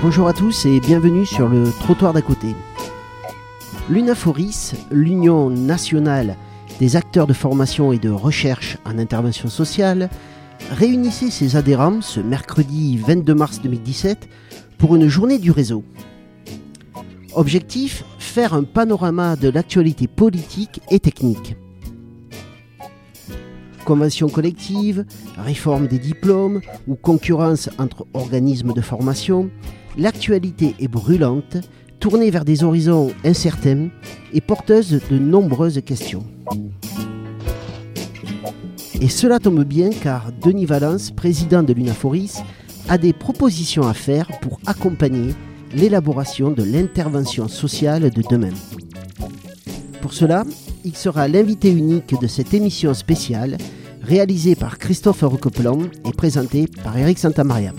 Bonjour à tous et bienvenue sur le trottoir d'à côté. L'UNAFORIS, l'Union nationale des acteurs de formation et de recherche en intervention sociale, réunissait ses adhérents ce mercredi 22 mars 2017 pour une journée du réseau. Objectif faire un panorama de l'actualité politique et technique. Convention collective, réforme des diplômes ou concurrence entre organismes de formation, l'actualité est brûlante, tournée vers des horizons incertains et porteuse de nombreuses questions. Et cela tombe bien car Denis Valence, président de l'UNAFORIS, a des propositions à faire pour accompagner l'élaboration de l'intervention sociale de demain. Pour cela, il sera l'invité unique de cette émission spéciale réalisée par Christophe Recoplan et présentée par Eric Santamaria.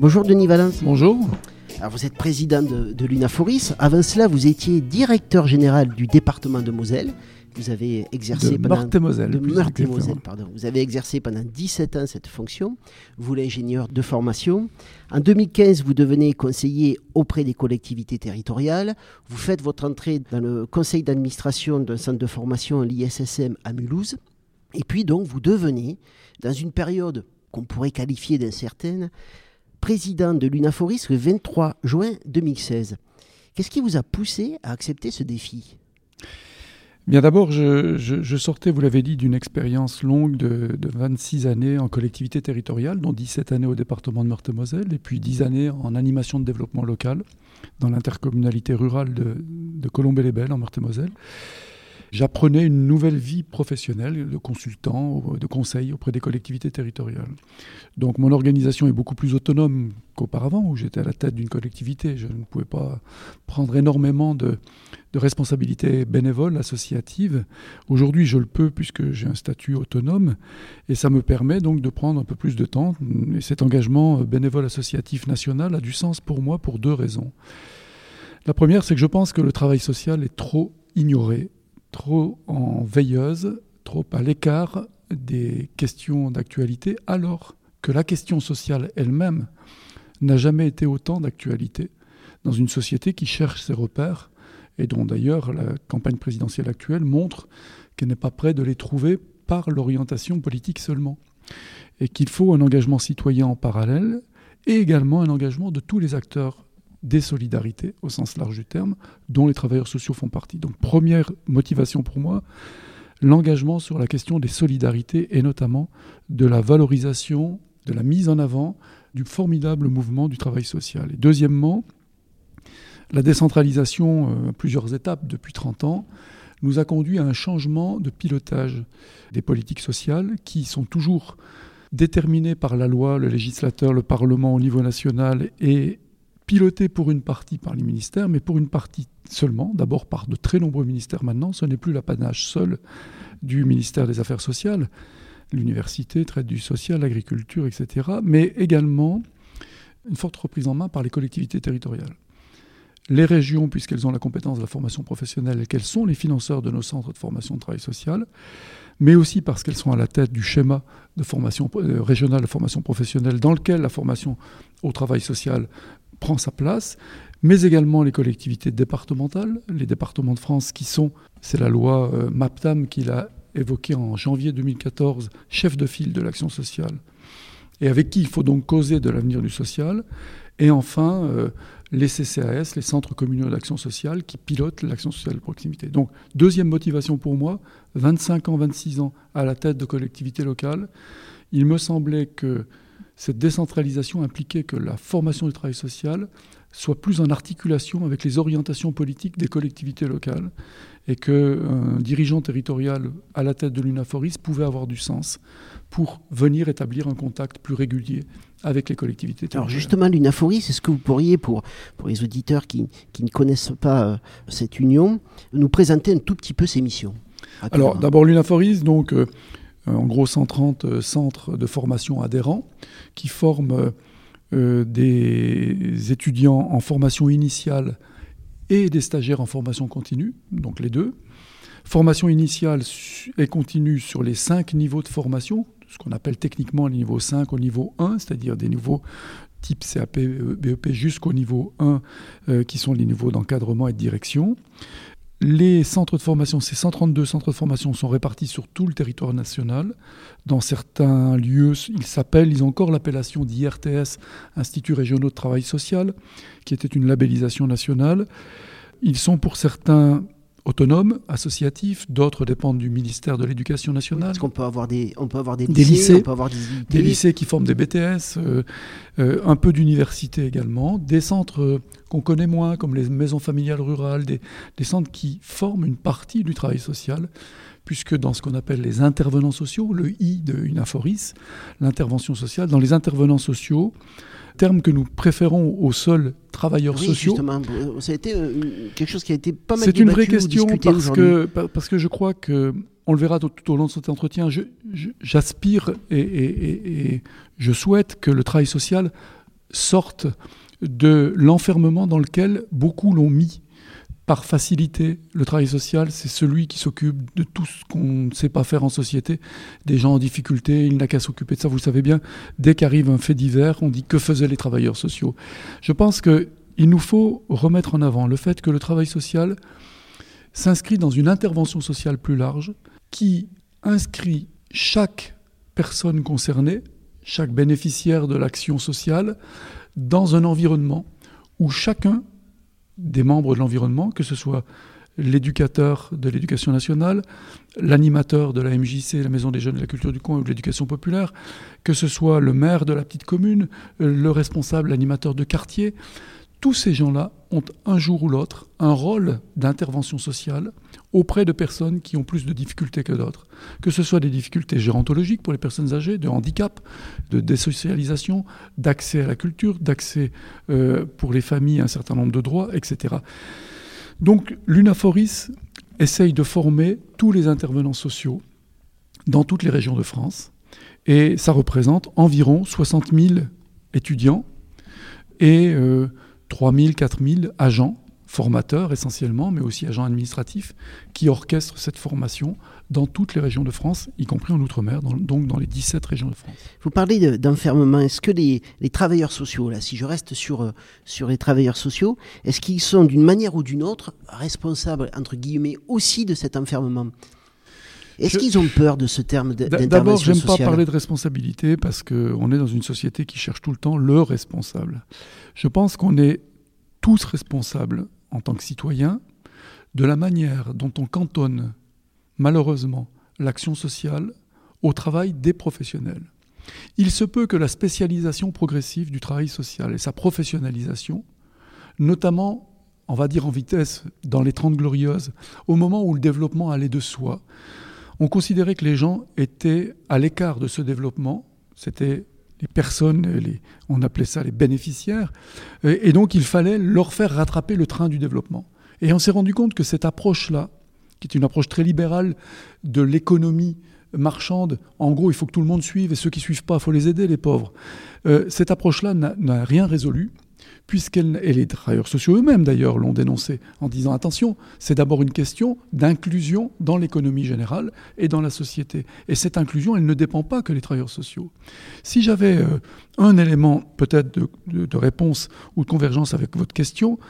Bonjour Denis Valence. Bonjour. Alors vous êtes président de, de l'UNAFORIS. Avant cela, vous étiez directeur général du département de Moselle. Vous avez exercé de pendant Meurthe-et-Moselle, pardon. Vous avez exercé pendant 17 ans cette fonction. Vous l'ingénieur de formation. En 2015, vous devenez conseiller auprès des collectivités territoriales. Vous faites votre entrée dans le conseil d'administration d'un centre de formation, l'ISSM à Mulhouse. Et puis donc, vous devenez, dans une période qu'on pourrait qualifier d'incertaine, président de l'UNAFORIS le 23 juin 2016. Qu'est-ce qui vous a poussé à accepter ce défi? Bien d'abord, je, sortais, vous l'avez dit, d'une expérience longue de, de 26 années en collectivité territoriale, dont 17 années au département de Meurthe-et-Moselle, et puis 10 années en animation de développement local dans l'intercommunalité rurale de, de Colombey-les-Belles en Meurthe-et-Moselle. J'apprenais une nouvelle vie professionnelle de consultant, de conseil auprès des collectivités territoriales. Donc mon organisation est beaucoup plus autonome qu'auparavant, où j'étais à la tête d'une collectivité. Je ne pouvais pas prendre énormément de, responsabilités bénévoles, associatives. Aujourd'hui, je le peux puisque j'ai un statut autonome et ça me permet donc de prendre un peu plus de temps. Et cet engagement bénévole associatif national a du sens pour moi pour deux raisons. La première, c'est que je pense que le travail social est trop ignoré, trop en veilleuse, trop à l'écart des questions d'actualité, alors que la question sociale elle-même n'a jamais été autant d'actualité dans une société qui cherche ses repères et dont d'ailleurs la campagne présidentielle actuelle montre qu'elle n'est pas prête de les trouver par l'orientation politique seulement. Et qu'il faut un engagement citoyen en parallèle et également un engagement de tous les acteurs des solidarités au sens large du terme, dont les travailleurs sociaux font partie. Donc première motivation pour moi, l'engagement sur la question des solidarités et notamment de la valorisation, de la mise en avant du formidable mouvement du travail social. Et deuxièmement, la décentralisation euh, à plusieurs étapes depuis 30 ans nous a conduit à un changement de pilotage des politiques sociales qui sont toujours déterminées par la loi, le législateur, le Parlement au niveau national et pilotées pour une partie par les ministères, mais pour une partie seulement, d'abord par de très nombreux ministères maintenant. Ce n'est plus l'apanage seul du ministère des Affaires sociales, l'université traite du social, l'agriculture, etc., mais également une forte reprise en main par les collectivités territoriales. Les régions, puisqu'elles ont la compétence de la formation professionnelle et qu'elles sont les financeurs de nos centres de formation de travail social, mais aussi parce qu'elles sont à la tête du schéma de formation euh, régional de formation professionnelle dans lequel la formation au travail social prend sa place, mais également les collectivités départementales, les départements de France qui sont, c'est la loi euh, MAPTAM qui l'a évoqué en janvier 2014, chef de file de l'action sociale, et avec qui il faut donc causer de l'avenir du social, et enfin euh, les CCAS, les centres communaux d'action sociale, qui pilotent l'action sociale de proximité. Donc deuxième motivation pour moi, 25 ans, 26 ans à la tête de collectivités locales, il me semblait que cette décentralisation impliquait que la formation du travail social soit plus en articulation avec les orientations politiques des collectivités locales et qu'un dirigeant territorial à la tête de l'UNAFORIS pouvait avoir du sens pour venir établir un contact plus régulier avec les collectivités Alors justement, l'UNAFORIS, est-ce que vous pourriez, pour, pour les auditeurs qui, qui ne connaissent pas euh, cette union, nous présenter un tout petit peu ses missions Alors d'abord l'UNAFORIS, donc euh, en gros 130 euh, centres de formation adhérents qui forment euh, des étudiants en formation initiale et des stagiaires en formation continue, donc les deux. Formation initiale et continue sur les cinq niveaux de formation, ce qu'on appelle techniquement les niveaux 5 au niveau 1, c'est-à-dire des niveaux type CAP, BEP jusqu'au niveau 1, euh, qui sont les niveaux d'encadrement et de direction. Les centres de formation, ces 132 centres de formation sont répartis sur tout le territoire national. Dans certains lieux, ils s'appellent, ils ont encore l'appellation d'IRTS, Instituts régionaux de travail social, qui était une labellisation nationale. Ils sont pour certains autonomes, associatifs, d'autres dépendent du ministère de l'Éducation nationale. Parce qu'on peut avoir des, on peut avoir des, lycées, on peut avoir des, lycées qui forment des BTS, euh, euh, un peu d'universités également, des centres euh, qu'on connaît moins, comme les maisons familiales rurales, des, des, centres qui forment une partie du travail social, puisque dans ce qu'on appelle les intervenants sociaux, le I de Unaforis, l'intervention sociale, dans les intervenants sociaux, terme que nous préférons aux seuls travailleurs oui, sociaux. Justement, ça a été euh, quelque chose qui a été pas mal C'est une vraie question parce que, parce que je crois que, on le verra tout, au long de cet entretien, j'aspire et, et, et, je souhaite que le travail social sorte de l'enfermement dans lequel beaucoup l'ont mis par facilité, le travail social, c'est celui qui s'occupe de tout ce qu'on ne sait pas faire en société. Des gens en difficulté, il n'a qu'à s'occuper de ça, vous le savez bien. Dès qu'arrive un fait divers, on dit que faisaient les travailleurs sociaux. Je pense qu'il nous faut remettre en avant le fait que le travail social s'inscrit dans une intervention sociale plus large qui inscrit chaque personne concernée, chaque bénéficiaire de l'action sociale, dans un environnement où chacun des membres de l'environnement, que ce soit l'éducateur de l'éducation nationale, l'animateur de la MJC, la Maison des Jeunes de la Culture du Coin ou de l'éducation populaire, que ce soit le maire de la petite commune, le responsable, l'animateur de quartier, tous ces gens-là ont un jour ou l'autre un rôle d'intervention sociale auprès de personnes qui ont plus de difficultés que d'autres. Que ce soit des difficultés gérontologiques pour les personnes âgées, de handicap, de désocialisation, d'accès à la culture, d'accès euh, pour les familles à un certain nombre de droits, etc. Donc l'UNAFORIS essaye de former tous les intervenants sociaux dans toutes les régions de France. Et ça représente environ 60 000 étudiants et euh, 3 000, 4 000 agents, formateurs essentiellement, mais aussi agents administratifs, qui orchestrent cette formation dans toutes les régions de France, y compris en Outre-mer, donc dans les 17 régions de France. Vous parlez d'enfermement. Est-ce que les, travailleurs sociaux, là, si je reste sur, euh, sur les travailleurs sociaux, est-ce qu'ils sont d'une manière ou d'une autre responsables, entre guillemets, aussi de cet enfermement? Est-ce qu'ils ont peur de ce terme d'intervention D'abord, j'aime pas parler de responsabilité parce qu'on est dans une société qui cherche tout le temps le responsable. Je pense qu'on est tous responsables en tant que citoyens de la manière dont on cantonne malheureusement l'action sociale au travail des professionnels. Il se peut que la spécialisation progressive du travail social et sa professionnalisation, notamment, on va dire en vitesse, dans les Trente Glorieuses, au moment où le développement allait de soi, on considérait que les gens étaient à l'écart de ce développement. C'était les personnes, on appelait ça les bénéficiaires, et, donc il fallait leur faire rattraper le train du développement. Et on s'est rendu compte que cette approche-là, qui est une approche très libérale de l'économie marchande, en gros il faut que tout le monde suive, et ceux qui ne suivent pas, il faut les aider, les pauvres, euh, cette approche-là n'a rien résolu puisqu'elle et les travailleurs sociaux eux-mêmes d'ailleurs l'ont dénoncé en disant attention, c'est d'abord une question d'inclusion dans l'économie générale et dans la société. Et cette inclusion, elle ne dépend pas que des travailleurs sociaux. Si j'avais euh, un élément peut-être de, réponse ou de convergence avec votre question,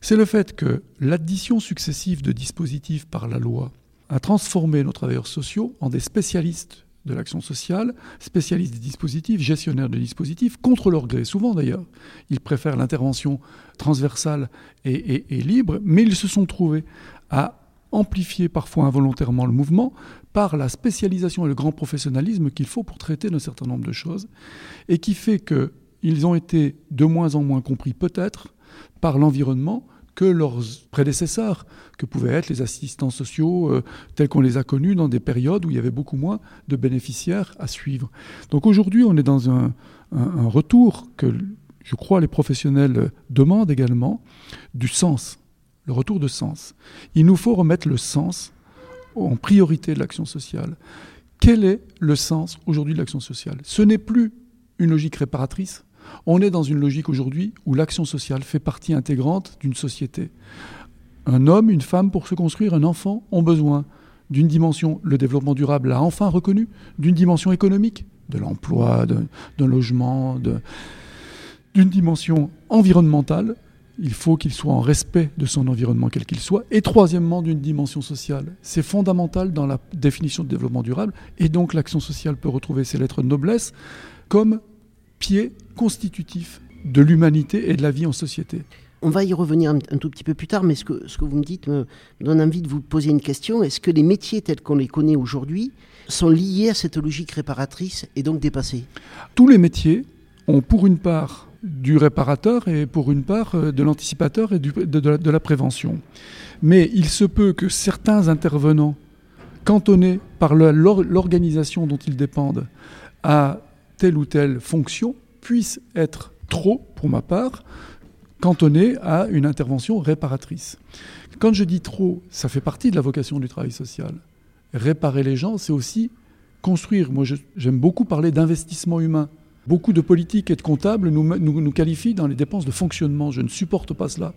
c'est le fait que l'addition successive de dispositifs par la loi a transformé nos travailleurs sociaux en des spécialistes de l'action sociale, spécialistes des dispositifs, gestionnaires de dispositifs, contre leur gré, souvent d'ailleurs. Ils préfèrent l'intervention transversale et, libre, mais ils se sont trouvés à amplifier parfois involontairement le mouvement par la spécialisation et le grand professionnalisme qu'il faut pour traiter d'un certain nombre de choses, et qui fait qu'ils ont été de moins en moins compris peut-être par l'environnement, que leurs prédécesseurs, que pouvaient être les assistants sociaux euh, tels qu'on les a connus dans des périodes où il y avait beaucoup moins de bénéficiaires à suivre. Donc aujourd'hui, on est dans un, retour que je crois les professionnels demandent également, du sens, le retour de sens. Il nous faut remettre le sens en priorité de l'action sociale. Quel est le sens aujourd'hui de l'action sociale? Ce n'est plus une logique réparatrice, on est dans une logique aujourd'hui où l'action sociale fait partie intégrante d'une société. Un homme, une femme, pour se construire, un enfant, ont besoin d'une dimension, le développement durable l'a enfin reconnu, d'une dimension économique, de l'emploi, d'un logement, d'une dimension environnementale. Il faut qu'il soit en respect de son environnement, quel qu'il soit. Et troisièmement, d'une dimension sociale. C'est fondamental dans la définition de développement durable. Et donc l'action sociale peut retrouver ses lettres de noblesse comme pied constitutif de l'humanité et de la vie en société. On va y revenir un, tout petit peu plus tard, mais ce que, ce que vous me dites me donne envie de vous poser une question. Est-ce que les métiers tels qu'on les connaît aujourd'hui sont liés à cette logique réparatrice et donc dépassés Tous les métiers ont pour une part du réparateur et pour une part euh, de l'anticipateur et de, de, la, prévention. Mais il se peut que certains intervenants, cantonnés par l'organisation dont ils dépendent, à telle ou telle fonction, puissent être trop, pour ma part, cantonné à une intervention réparatrice. Quand je dis trop, ça fait partie de la vocation du travail social. Réparer les gens, c'est aussi construire. Moi, j'aime beaucoup parler d'investissement humain. Beaucoup de politiques et de comptables nous, nous, qualifient dans les dépenses de fonctionnement. Je ne supporte pas cela.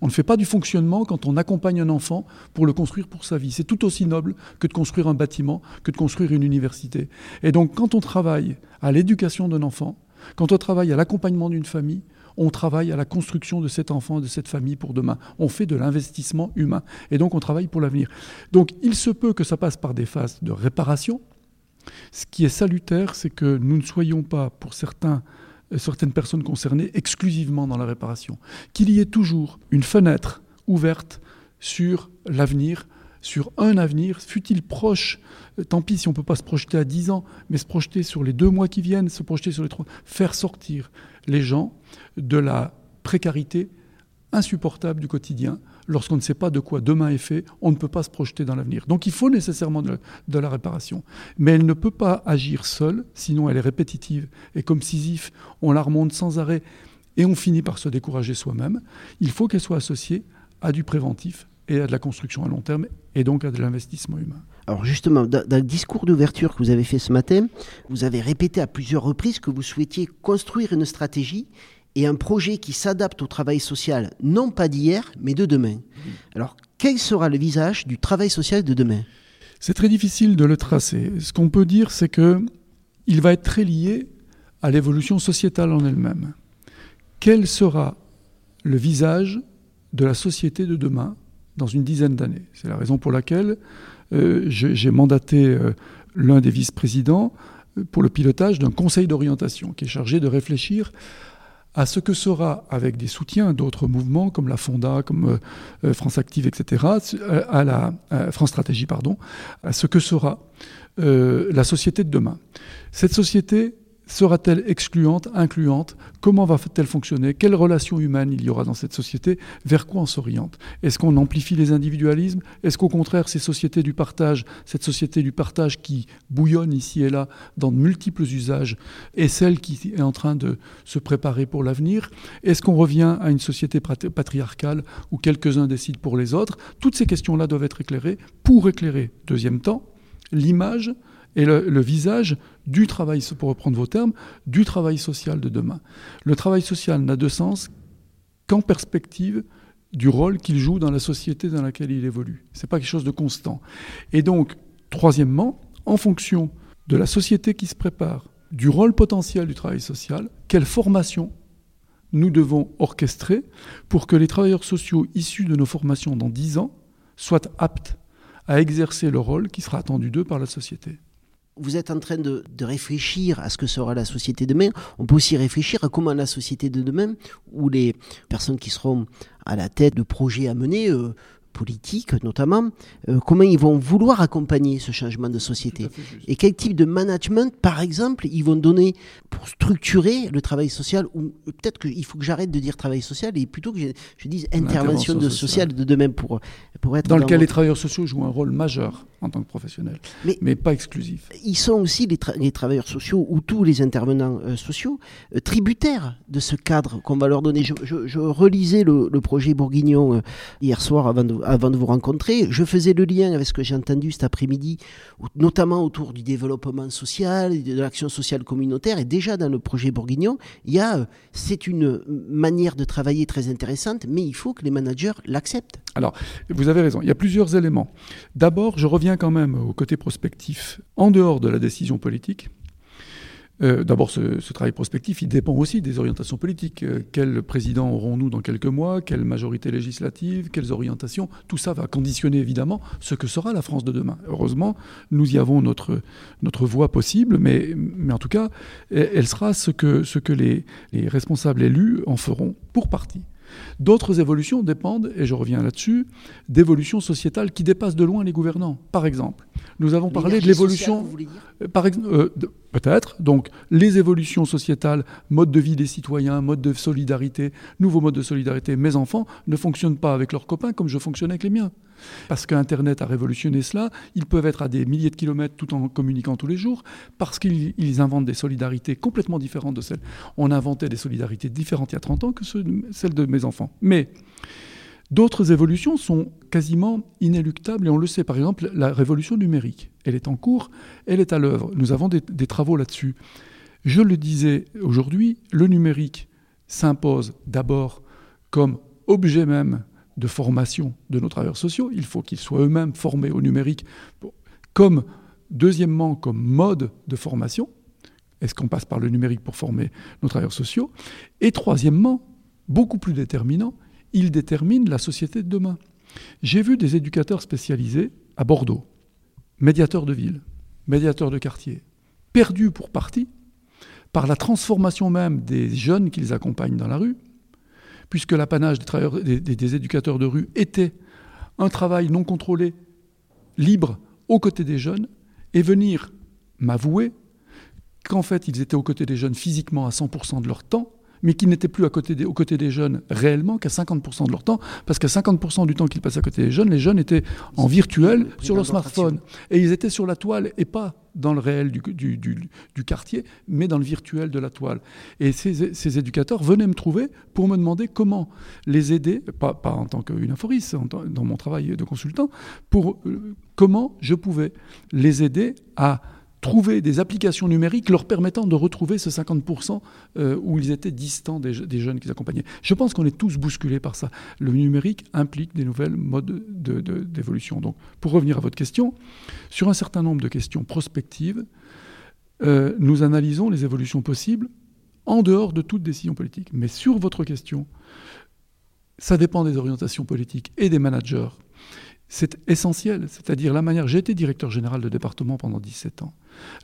On ne fait pas du fonctionnement quand on accompagne un enfant pour le construire pour sa vie. C'est tout aussi noble que de construire un bâtiment, que de construire une université. Et donc quand on travaille à l'éducation d'un enfant, quand on travaille à l'accompagnement d'une famille, on travaille à la construction de cet enfant, de cette famille pour demain. On fait de l'investissement humain. Et donc on travaille pour l'avenir. Donc il se peut que ça passe par des phases de réparation. Ce qui est salutaire, c'est que nous ne soyons pas, pour certains, certaines personnes concernées, exclusivement dans la réparation. Qu'il y ait toujours une fenêtre ouverte sur l'avenir, sur un avenir, fut-il proche, tant pis si on ne peut pas se projeter à 10 ans, mais se projeter sur les deux mois qui viennent, se projeter sur les trois, faire sortir les gens de la précarité insupportable du quotidien. Lorsqu'on ne sait pas de quoi demain est fait, on ne peut pas se projeter dans l'avenir. Donc il faut nécessairement de, la réparation. Mais elle ne peut pas agir seule, sinon elle est répétitive. Et comme Sisyphe, on la remonte sans arrêt et on finit par se décourager soi-même. Il faut qu'elle soit associée à du préventif et à de la construction à long terme et donc à de l'investissement humain. Alors justement, dans, le discours d'ouverture que vous avez fait ce matin, vous avez répété à plusieurs reprises que vous souhaitiez construire une stratégie et un projet qui s'adapte au travail social, non pas d'hier, mais de demain. Alors, quel sera le visage du travail social de demain? C'est très difficile de le tracer. Ce qu'on peut dire, c'est que il va être très lié à l'évolution sociétale en elle-même. Quel sera le visage de la société de demain dans une dizaine d'années? C'est la raison pour laquelle euh, j'ai mandaté euh, l'un des vice-présidents euh, pour le pilotage d'un conseil d'orientation qui est chargé de réfléchir à ce que sera, avec des soutiens d'autres mouvements comme la Fonda, comme France Active, etc., à la France Stratégie, pardon, à ce que sera la société de demain. Cette société, Sera-t-elle excluante, incluante? Comment va-t-elle fonctionner? Quelles relations humaines il y aura dans cette société? Vers quoi on s'oriente? Est-ce qu'on amplifie les individualismes? Est-ce qu'au contraire, ces sociétés du partage, cette société du partage qui bouillonne ici et là dans de multiples usages, est celle qui est en train de se préparer pour l'avenir? Est-ce qu'on revient à une société patriarcale où quelques-uns décident pour les autres? Toutes ces questions-là doivent être éclairées. Pour éclairer, deuxième temps, l'image et le, visage du travail, pour reprendre vos termes, du travail social de demain. Le travail social n'a de sens qu'en perspective du rôle qu'il joue dans la société dans laquelle il évolue. Ce n'est pas quelque chose de constant. Et donc, troisièmement, en fonction de la société qui se prépare, du rôle potentiel du travail social, quelle formation nous devons orchestrer pour que les travailleurs sociaux issus de nos formations dans dix ans soient aptes à exercer le rôle qui sera attendu d'eux par la société vous êtes en train de, réfléchir à ce que sera la société de demain. On peut aussi réfléchir à comment la société de demain, où les personnes qui seront à la tête de projets à mener, euh, politiques notamment, euh, comment ils vont vouloir accompagner ce changement de société et quel type de management, par exemple, ils vont donner pour structurer le travail social ou peut-être qu'il faut que j'arrête de dire travail social et plutôt que je, dise intervention de sociale de demain pour, pour être dans, dans lequel les travailleurs sociaux jouent un rôle majeur en tant que professionnels, mais, pas exclusif. Ils sont aussi les, les travailleurs sociaux ou tous les intervenants euh, sociaux euh, tributaires de ce cadre qu'on va leur donner. Je, je, relisais le, projet Bourguignon hier soir avant de, avant de vous rencontrer. Je faisais le lien avec ce que j'ai entendu cet après-midi, notamment autour du développement social, de l'action sociale communautaire. Et déjà dans le projet Bourguignon, il y a, c'est une manière de travailler très intéressante, mais il faut que les managers l'acceptent. Alors, vous avez raison. Il y a plusieurs éléments. D'abord, je reviens quand même au côté prospectif. En dehors de la décision politique, euh, d'abord, ce, travail prospectif, il dépend aussi des orientations politiques. Euh, quel président aurons-nous dans quelques mois? Quelle majorité législative? Quelles orientations? Tout ça va conditionner évidemment ce que sera la France de demain. Heureusement, nous y avons notre, voie possible, mais, en tout cas, elle sera ce que, ce que les, les responsables élus en feront pour partie. D'autres évolutions dépendent, et je reviens là-dessus, d'évolutions sociétales qui dépassent de loin les gouvernants. Par exemple, nous avons parlé de l'évolution. Par exemple, euh, Peut-être. Donc, les évolutions sociétales, mode de vie des citoyens, mode de solidarité, nouveaux modes de solidarité. Mes enfants ne fonctionnent pas avec leurs copains comme je fonctionnais avec les miens. Parce qu'Internet a révolutionné cela. Ils peuvent être à des milliers de kilomètres tout en communiquant tous les jours, parce qu'ils inventent des solidarités complètement différentes de celles. On inventait des solidarités différentes il y a 30 ans que celles de mes enfants. Mais D'autres évolutions sont quasiment inéluctables et on le sait. Par exemple, la révolution numérique, elle est en cours, elle est à l'œuvre. Nous avons des, travaux là-dessus. Je le disais aujourd'hui, le numérique s'impose d'abord comme objet même de formation de nos travailleurs sociaux. Il faut qu'ils soient eux-mêmes formés au numérique, comme deuxièmement comme mode de formation. Est-ce qu'on passe par le numérique pour former nos travailleurs sociaux? Et troisièmement, beaucoup plus déterminant, il détermine la société de demain. J'ai vu des éducateurs spécialisés à Bordeaux, médiateurs de ville, médiateurs de quartier, perdus pour partie par la transformation même des jeunes qu'ils accompagnent dans la rue, puisque l'apanage des, des, éducateurs de rue était un travail non contrôlé, libre, aux côtés des jeunes, et venir m'avouer qu'en fait ils étaient aux côtés des jeunes physiquement à 100% de leur temps, mais qui n'étaient plus à côté des, aux côtés des jeunes réellement qu'à 50% de leur temps, parce qu'à 50% du temps qu'ils passaient à côté des jeunes, les jeunes étaient en virtuel sur leur smartphone. Et ils étaient sur la toile et pas dans le réel du, du, du, quartier, mais dans le virtuel de la toile. Et ces, ces, éducateurs venaient me trouver pour me demander comment les aider, pas, pas en tant qu'une aphoriste, dans mon travail de consultant, pour euh, comment je pouvais les aider à trouver des applications numériques leur permettant de retrouver ce 50% euh, où ils étaient distants des, jeunes qu'ils accompagnaient. Je pense qu'on est tous bousculés par ça. Le numérique implique des nouvelles modes d'évolution. Donc, pour revenir à votre question, sur un certain nombre de questions prospectives, euh, nous analysons les évolutions possibles en dehors de toute décision politique. Mais sur votre question, ça dépend des orientations politiques et des managers c'est essentiel, c'est-à-dire la manière, j'ai été directeur général de département pendant 17 ans,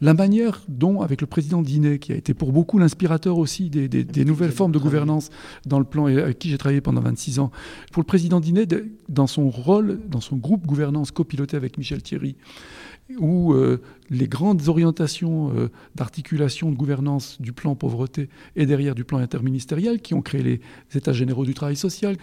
la manière dont, avec le président Dinet, qui a été pour beaucoup l'inspirateur aussi des, nouvelles formes de gouvernance dans le plan et avec qui j'ai travaillé pendant 26 ans, pour le président Dinet, dans son rôle, dans son groupe gouvernance copiloté avec Michel Thierry, où euh, les grandes orientations euh, d'articulation de gouvernance du plan pauvreté et derrière du plan interministériel, qui ont créé les États généraux du travail social,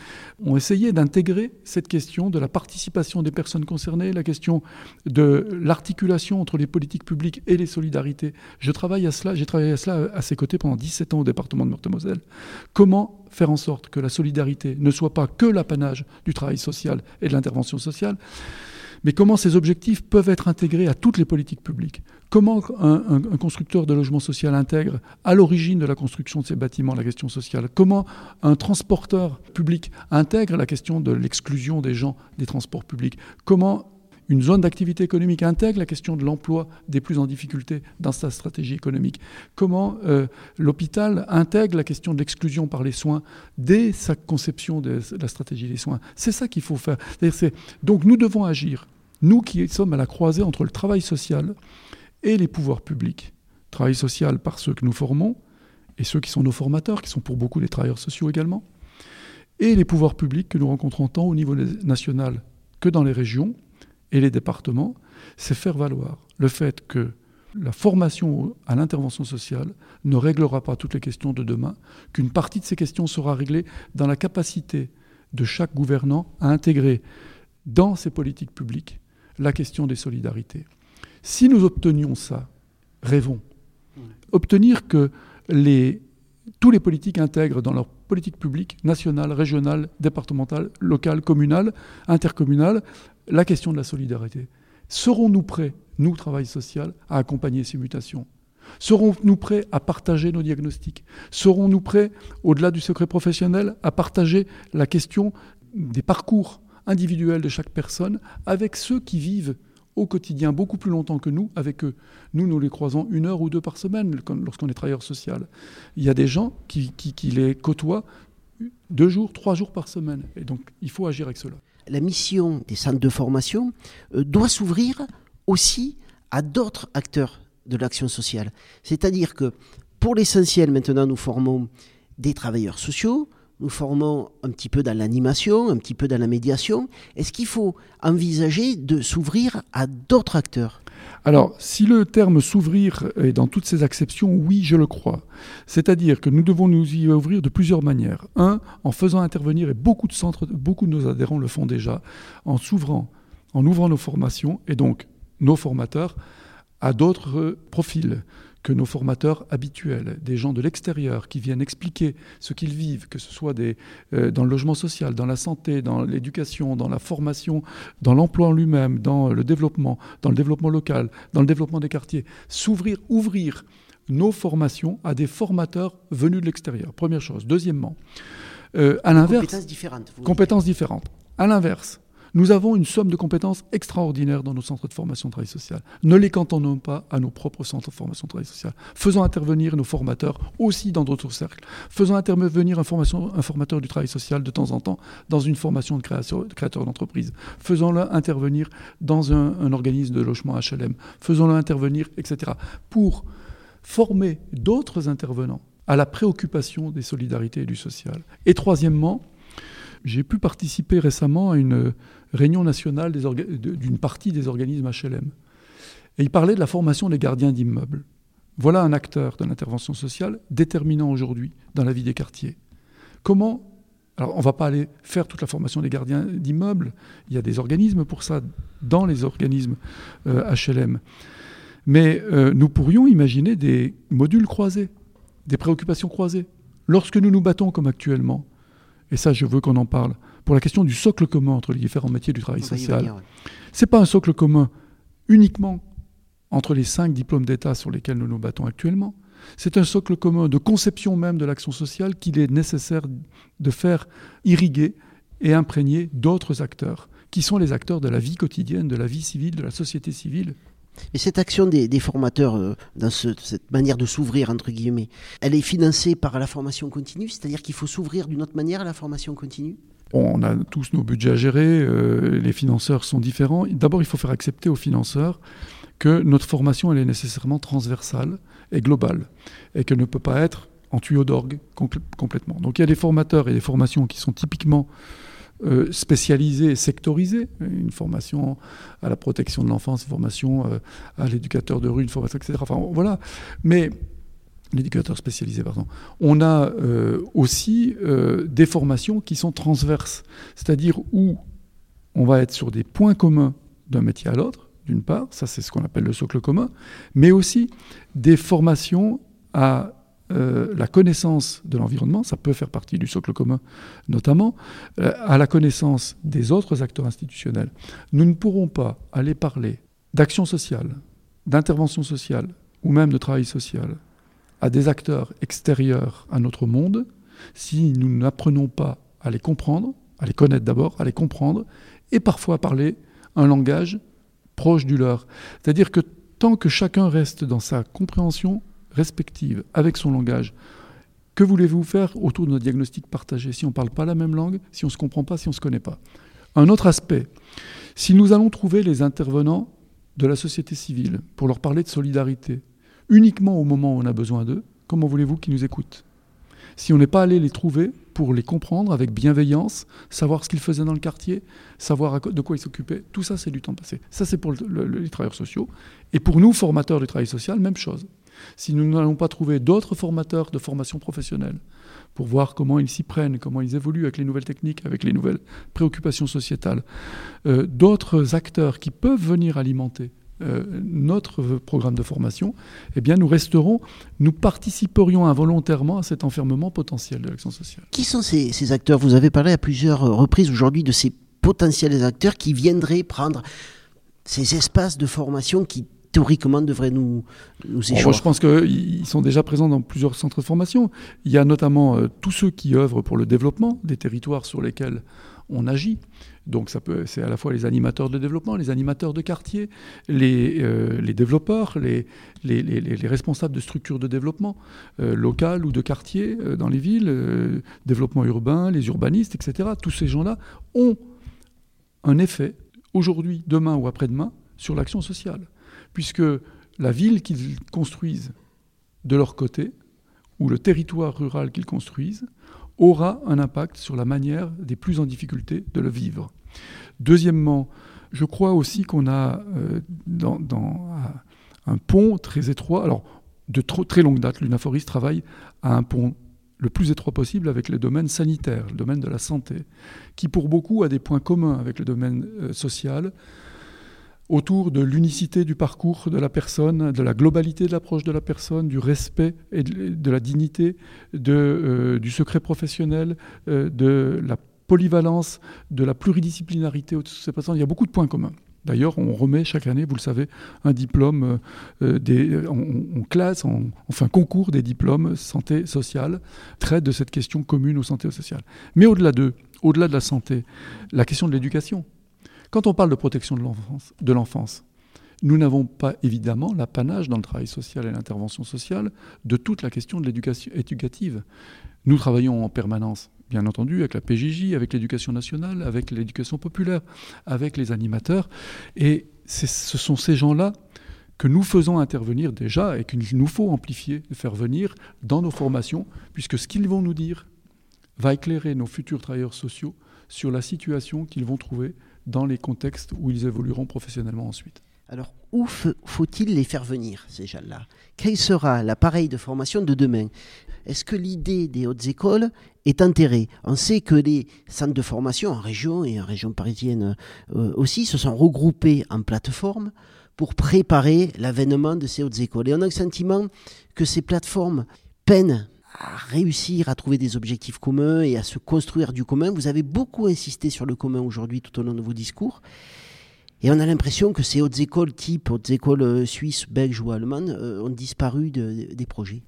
ont essayé d'intégrer cette question de la participation des personnes concernées, la question de l'articulation entre les politiques publiques et les solidarités. Je travaille à cela, j'ai travaillé à cela à ses côtés pendant 17 ans au département de Meurthe-et-Moselle. Comment faire en sorte que la solidarité ne soit pas que l'apanage du travail social et de l'intervention sociale, mais comment ces objectifs peuvent être intégrés à toutes les politiques publiques? Comment un, constructeur de logement social intègre à l'origine de la construction de ces bâtiments la question sociale? Comment un transporteur public intègre la question de l'exclusion des gens des transports publics? Comment une zone d'activité économique intègre la question de l'emploi des plus en difficulté dans sa stratégie économique. Comment euh, l'hôpital intègre la question de l'exclusion par les soins dès sa conception de la stratégie des soins. C'est ça qu'il faut faire. Donc nous devons agir nous qui sommes à la croisée entre le travail social et les pouvoirs publics. Travail social par ceux que nous formons, et ceux qui sont nos formateurs, qui sont pour beaucoup des travailleurs sociaux également, et les pouvoirs publics que nous rencontrons tant au niveau national que dans les régions et les départements, c'est faire valoir le fait que la formation à l'intervention sociale ne réglera pas toutes les questions de demain, qu'une partie de ces questions sera réglée dans la capacité de chaque gouvernant à intégrer dans ses politiques publiques la question des solidarités. Si nous obtenions ça, rêvons, obtenir que les tous les politiques intègrent dans leur politique publique nationale, régionale, départementale, locale, communale, intercommunale, la question de la solidarité. Serons-nous prêts, nous, travail social, à accompagner ces mutations? Serons-nous prêts à partager nos diagnostics? Serons-nous prêts, au-delà du secret professionnel, à partager la question des parcours individuels de chaque personne avec ceux qui vivent au quotidien beaucoup plus longtemps que nous avec eux? Nous, nous les croisons une heure ou deux par semaine lorsqu'on est travailleur social. Il y a des gens qui, les côtoient deux jours, trois jours par semaine. Et donc, il faut agir avec cela. La mission des centres de formation euh, doit s'ouvrir aussi à d'autres acteurs de l'action sociale. C'est-à-dire que, pour l'essentiel, maintenant, nous formons des travailleurs sociaux, nous formons un petit peu dans l'animation, un petit peu dans la médiation. Est-ce qu'il faut envisager de s'ouvrir à d'autres acteurs? Alors, si le terme s'ouvrir est dans toutes ses acceptions, oui, je le crois. C'est-à-dire que nous devons nous y ouvrir de plusieurs manières. Un, en faisant intervenir, et beaucoup de centres, beaucoup de nos adhérents le font déjà, en s'ouvrant, en ouvrant nos formations, et donc nos formateurs, à d'autres profils que nos formateurs habituels, des gens de l'extérieur qui viennent expliquer ce qu'ils vivent, que ce soit des, euh, dans le logement social, dans la santé, dans l'éducation, dans la formation, dans l'emploi en lui-même, dans le développement, dans le développement local, dans le développement des quartiers, s'ouvrir, ouvrir nos formations à des formateurs venus de l'extérieur. Première chose. Deuxièmement, euh, à l'inverse, compétences différentes. Compétences différentes. À l'inverse, nous avons une somme de compétences extraordinaires dans nos centres de formation de travail social. Ne les cantonnons pas à nos propres centres de formation de travail social. Faisons intervenir nos formateurs aussi dans d'autres cercles. Faisons intervenir un, formateur du travail social de temps en temps dans une formation de, créateur d'entreprise. Faisons-le intervenir dans un, un organisme de logement HLM. Faisons-le intervenir, etc. Pour former d'autres intervenants à la préoccupation des solidarités et du social. Et troisièmement, j'ai pu participer récemment à une réunion nationale d'une partie des organismes HLM. Et il parlait de la formation des gardiens d'immeubles. Voilà un acteur de l'intervention sociale déterminant aujourd'hui dans la vie des quartiers. Comment alors, on ne va pas aller faire toute la formation des gardiens d'immeubles. Il y a des organismes pour ça, dans les organismes HLM. Euh, Mais euh, nous pourrions imaginer des modules croisés, des préoccupations croisées. Lorsque nous nous battons comme actuellement, et ça je veux qu'on en parle, pour la question du socle commun entre les différents métiers du travail social. Ce n'est pas un socle commun uniquement entre les cinq diplômes d'État sur lesquels nous nous battons actuellement. C'est un socle commun de conception même de l'action sociale qu'il est nécessaire de faire irriguer et imprégner d'autres acteurs, qui sont les acteurs de la vie quotidienne, de la vie civile, de la société civile. Et cette action des, formateurs, euh, dans cette manière de s'ouvrir, entre guillemets, elle est financée par la formation continue, c'est-à-dire qu'il faut s'ouvrir d'une autre manière à la formation continue? On a tous nos budgets à gérer, euh, les financeurs sont différents. D'abord, il faut faire accepter aux financeurs que notre formation, elle est nécessairement transversale et globale, et qu'elle ne peut pas être en tuyau d'orgue complètement. Donc il y a des formateurs et des formations qui sont typiquement euh, spécialisées et sectorisées. Une formation à la protection de l'enfance, une formation euh, à l'éducateur de rue, une formation, etc. Enfin, voilà. Mais l'éducateur spécialisé, pardon. On a euh, aussi euh, des formations qui sont transverses, c'est-à-dire où on va être sur des points communs d'un métier à l'autre, d'une part, ça c'est ce qu'on appelle le socle commun, mais aussi des formations à euh, la connaissance de l'environnement, ça peut faire partie du socle commun notamment, à la connaissance des autres acteurs institutionnels. Nous ne pourrons pas aller parler d'action sociale, d'intervention sociale ou même de travail social à des acteurs extérieurs à notre monde si nous n'apprenons pas à les comprendre, à les connaître d'abord, à les comprendre, et parfois à parler un langage proche du leur. C'est-à-dire que tant que chacun reste dans sa compréhension respective avec son langage, que voulez-vous faire autour de notre diagnostic partagé si on ne parle pas la même langue, si on ne se comprend pas, si on ne se connaît pas? Un autre aspect, si nous allons trouver les intervenants de la société civile pour leur parler de solidarité, uniquement au moment où on a besoin d'eux, comment voulez-vous qu'ils nous écoutent? Si on n'est pas allé les trouver pour les comprendre avec bienveillance, savoir ce qu'ils faisaient dans le quartier, savoir de quoi ils s'occupaient, tout ça c'est du temps passé. Ça c'est pour les travailleurs sociaux. Et pour nous, formateurs du travail social, même chose. Si nous n'allons pas trouver d'autres formateurs de formation professionnelle pour voir comment ils s'y prennent, comment ils évoluent avec les nouvelles techniques, avec les nouvelles préoccupations sociétales, euh, d'autres acteurs qui peuvent venir alimenter euh, notre programme de formation, eh bien nous resterons, nous participerions involontairement à cet enfermement potentiel de l'action sociale. Qui sont ces, ces acteurs? Vous avez parlé à plusieurs reprises aujourd'hui de ces potentiels acteurs qui viendraient prendre ces espaces de formation qui théoriquement devraient nous, nous Je pense qu'ils sont déjà présents dans plusieurs centres de formation. Il y a notamment euh, tous ceux qui œuvrent pour le développement des territoires sur lesquels on agit. Donc ça peut, c'est à la fois les animateurs de développement, les animateurs de quartier, les, euh, les développeurs, les, les, les, responsables de structures de développement euh, locales ou de quartier dans les villes, développement urbain, les urbanistes, etc. Tous ces gens-là ont un effet aujourd'hui, demain ou après-demain sur l'action sociale. Puisque la ville qu'ils construisent de leur côté, ou le territoire rural qu'ils construisent, aura un impact sur la manière des plus en difficulté de le vivre. Deuxièmement, je crois aussi qu'on a euh, dans, un pont très étroit, alors de très longue date, l'UNAFORIS travaille à un pont le plus étroit possible avec le domaine sanitaire, le domaine de la santé, qui pour beaucoup a des points communs avec le domaine euh, social, autour de l'unicité du parcours de la personne, de la globalité de l'approche de la personne, du respect et de, la dignité, de, euh, du secret professionnel, euh, de la polyvalence, de la pluridisciplinarité. Il y a beaucoup de points communs. D'ailleurs, on remet chaque année, vous le savez, un diplôme, euh, on, classe, on, fait un concours des diplômes santé sociale, traite de cette question commune aux santé sociale. Mais au-delà de, au-delà de la santé, la question de l'éducation. Quand on parle de protection de l'enfance, nous n'avons pas évidemment l'apanage dans le travail social et l'intervention sociale de toute la question de l'éducation éducative. Nous travaillons en permanence bien entendu, avec la PJJ, avec l'éducation nationale, avec l'éducation populaire, avec les animateurs. Et ce sont ces gens-là que nous faisons intervenir déjà et qu'il nous faut amplifier, faire venir dans nos formations, puisque ce qu'ils vont nous dire va éclairer nos futurs travailleurs sociaux sur la situation qu'ils vont trouver dans les contextes où ils évolueront professionnellement ensuite. Alors, où faut-il les faire venir, ces gens-là? Quel sera l'appareil de formation de demain? Est-ce que l'idée des hautes écoles est enterrée? On sait que les centres de formation en région et en région parisienne euh, aussi se sont regroupés en plateformes pour préparer l'avènement de ces hautes écoles. Et on a le sentiment que ces plateformes peinent à réussir à trouver des objectifs communs et à se construire du commun. Vous avez beaucoup insisté sur le commun aujourd'hui tout au long de vos discours. Et on a l'impression que ces hautes écoles type hautes écoles euh, suisses, belges ou allemandes euh, ont disparu des projets.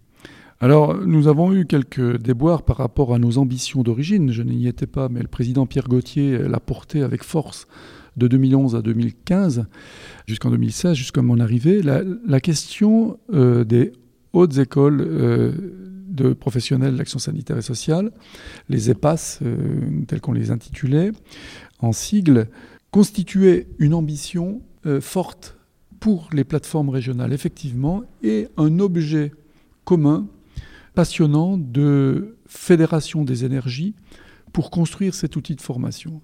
Alors, nous avons eu quelques déboires par rapport à nos ambitions d'origine. Je n'y étais pas, mais le président Pierre Gauthier l'a porté avec force de 2011 à 2015, jusqu'en 2016, jusqu'à mon arrivée. La, question euh, des hautes écoles de professionnels de l'action sanitaire et sociale, les EPAS, tels qu'on les intitulait, en sigle, constituait une ambition euh, forte pour les plateformes régionales, effectivement, et un objet commun, passionnant, de fédération des énergies pour construire cet outil de formation.